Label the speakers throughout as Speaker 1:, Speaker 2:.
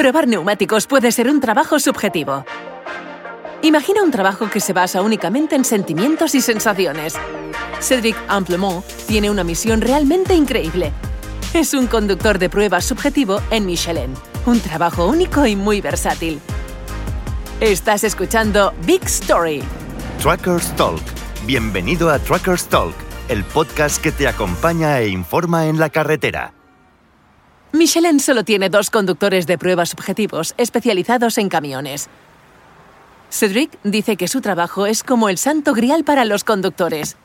Speaker 1: Probar neumáticos puede ser un trabajo subjetivo. Imagina un trabajo que se basa únicamente en sentimientos y sensaciones. Cédric Amplemont tiene una misión realmente increíble. Es un conductor de pruebas subjetivo en Michelin, un trabajo único y muy versátil. Estás escuchando Big Story.
Speaker 2: Truckers Talk. Bienvenido a Truckers Talk, el podcast que te acompaña e informa en la carretera.
Speaker 1: Michelin solo tiene dos conductores de pruebas subjetivos especializados en camiones. Cedric dice que su trabajo es como el santo grial para los conductores.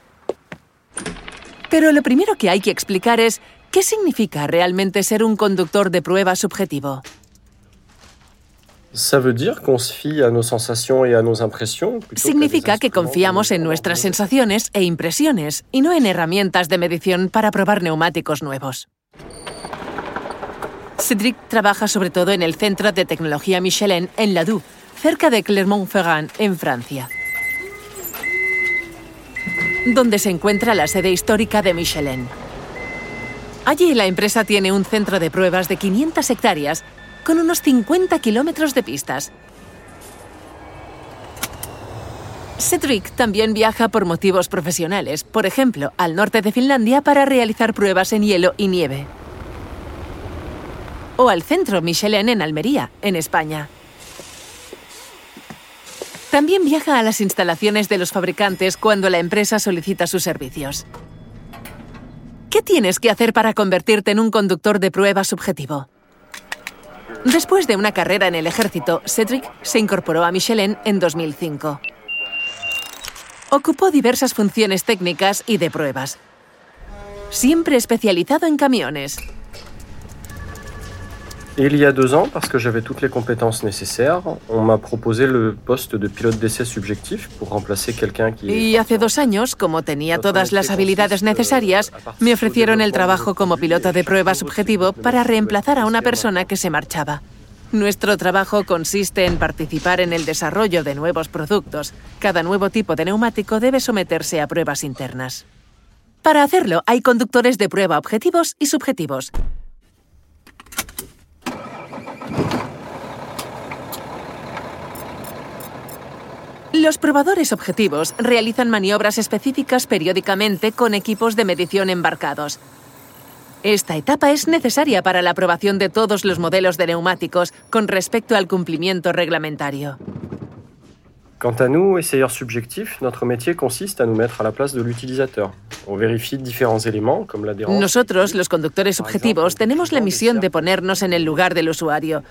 Speaker 1: Pero lo primero que hay que explicar es qué significa realmente ser un conductor de prueba subjetivo. Significa que confiamos en nuestras sensaciones e impresiones y no en herramientas de medición para probar neumáticos nuevos. Cedric trabaja sobre todo en el Centro de Tecnología Michelin en Ladoux, cerca de Clermont-Ferrand, en Francia, donde se encuentra la sede histórica de Michelin. Allí la empresa tiene un centro de pruebas de 500 hectáreas con unos 50 kilómetros de pistas. Cedric también viaja por motivos profesionales, por ejemplo, al norte de Finlandia para realizar pruebas en hielo y nieve o al Centro Michelin en Almería, en España. También viaja a las instalaciones de los fabricantes cuando la empresa solicita sus servicios. ¿Qué tienes que hacer para convertirte en un conductor de prueba subjetivo? Después de una carrera en el ejército, Cedric se incorporó a Michelin en 2005. Ocupó diversas funciones técnicas y de pruebas. Siempre especializado en camiones,
Speaker 3: il y a deux ans, parce que j'avais toutes les compétences nécessaires, on m'a proposé le poste de pilote d'essai subjectif pour remplacer quelqu'un qui...
Speaker 1: Y hace dos años, como tenía todas las habilidades necesarias, me ofrecieron el trabajo como piloto de prueba subjetivo para reemplazar a una persona que se marchaba. Nuestro trabajo consiste en participar en el desarrollo de nuevos productos. Cada nuevo tipo de neumático debe someterse a pruebas internas. Para hacerlo, hay conductores de prueba objetivos y subjetivos. Los probadores objetivos realizan maniobras específicas periódicamente con equipos de medición embarcados. Esta etapa es necesaria para la aprobación de todos los modelos de neumáticos con respecto al cumplimiento reglamentario.
Speaker 3: Quant à nous, essayeurs subjectifs, notre métier consiste à nous mettre à la place de l'utilisateur. On vérifie différents éléments comme l'adhérence.
Speaker 1: Nosotros, los conductores objetivos, tenemos la misión de ponernos en el lugar del usuario.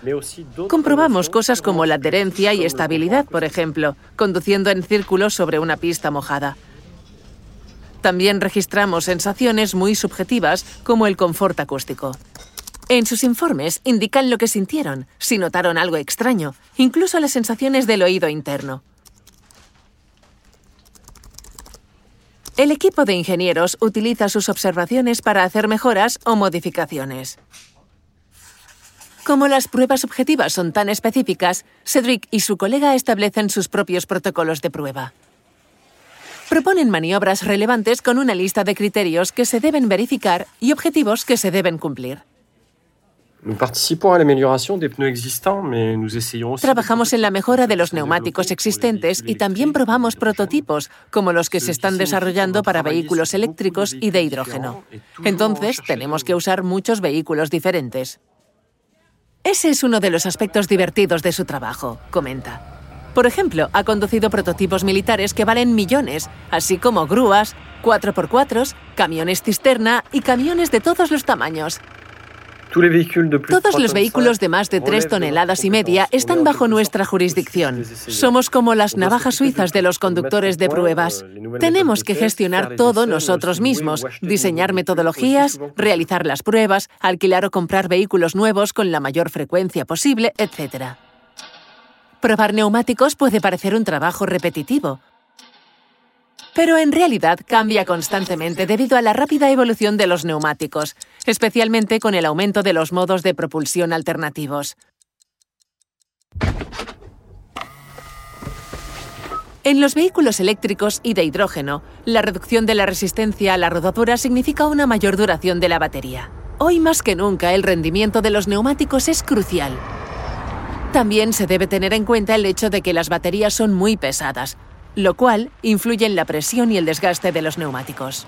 Speaker 1: Comprobamos cosas como la adherencia y estabilidad, por ejemplo, conduciendo en círculos sobre una pista mojada. También registramos sensaciones muy subjetivas como el confort acústico. En sus informes indican lo que sintieron, si notaron algo extraño, incluso las sensaciones del oído interno. El equipo de ingenieros utiliza sus observaciones para hacer mejoras o modificaciones. Como las pruebas objetivas son tan específicas, Cedric y su colega establecen sus propios protocolos de prueba. Proponen maniobras relevantes con una lista de criterios que se deben verificar y objetivos que se deben cumplir. Trabajamos en la mejora de los neumáticos existentes y también probamos prototipos, como los que se están desarrollando para vehículos eléctricos y de hidrógeno. Entonces, tenemos que usar muchos vehículos diferentes. Ese es uno de los aspectos divertidos de su trabajo, comenta. Por ejemplo, ha conducido prototipos militares que valen millones, así como grúas, 4x4, camiones cisterna y camiones de todos los tamaños. Todos los vehículos de más de tres toneladas y media están bajo nuestra jurisdicción. Somos como las navajas suizas de los conductores de pruebas. Tenemos que gestionar todo nosotros mismos, diseñar metodologías, realizar las pruebas, alquilar o comprar vehículos nuevos con la mayor frecuencia posible, etc. Probar neumáticos puede parecer un trabajo repetitivo, pero en realidad cambia constantemente debido a la rápida evolución de los neumáticos, especialmente con el aumento de los modos de propulsión alternativos. En los vehículos eléctricos y de hidrógeno, la reducción de la resistencia a la rodadura significa una mayor duración de la batería. Hoy más que nunca el rendimiento de los neumáticos es crucial. También se debe tener en cuenta el hecho de que las baterías son muy pesadas, lo cual influye en la presión y el desgaste de los neumáticos.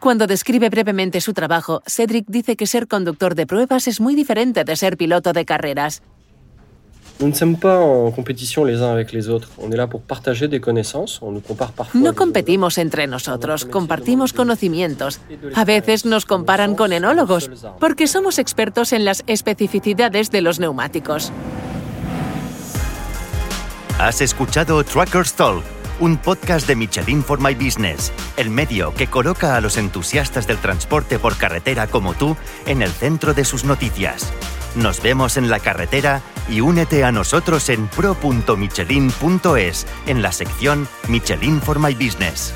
Speaker 1: Cuando describe brevemente su trabajo, Cedric dice que ser conductor de pruebas es muy diferente de ser piloto de carreras. No competimos entre nosotros, compartimos conocimientos. A veces nos comparan con enólogos, porque somos expertos en las especificidades de los neumáticos.
Speaker 2: Has escuchado Truckers Talk, un podcast de Michelin for My Business, el medio que coloca a los entusiastas del transporte por carretera como tú en el centro de sus noticias. Nos vemos en la carretera y únete a nosotros en pro.michelin.es en la sección Michelin for My Business.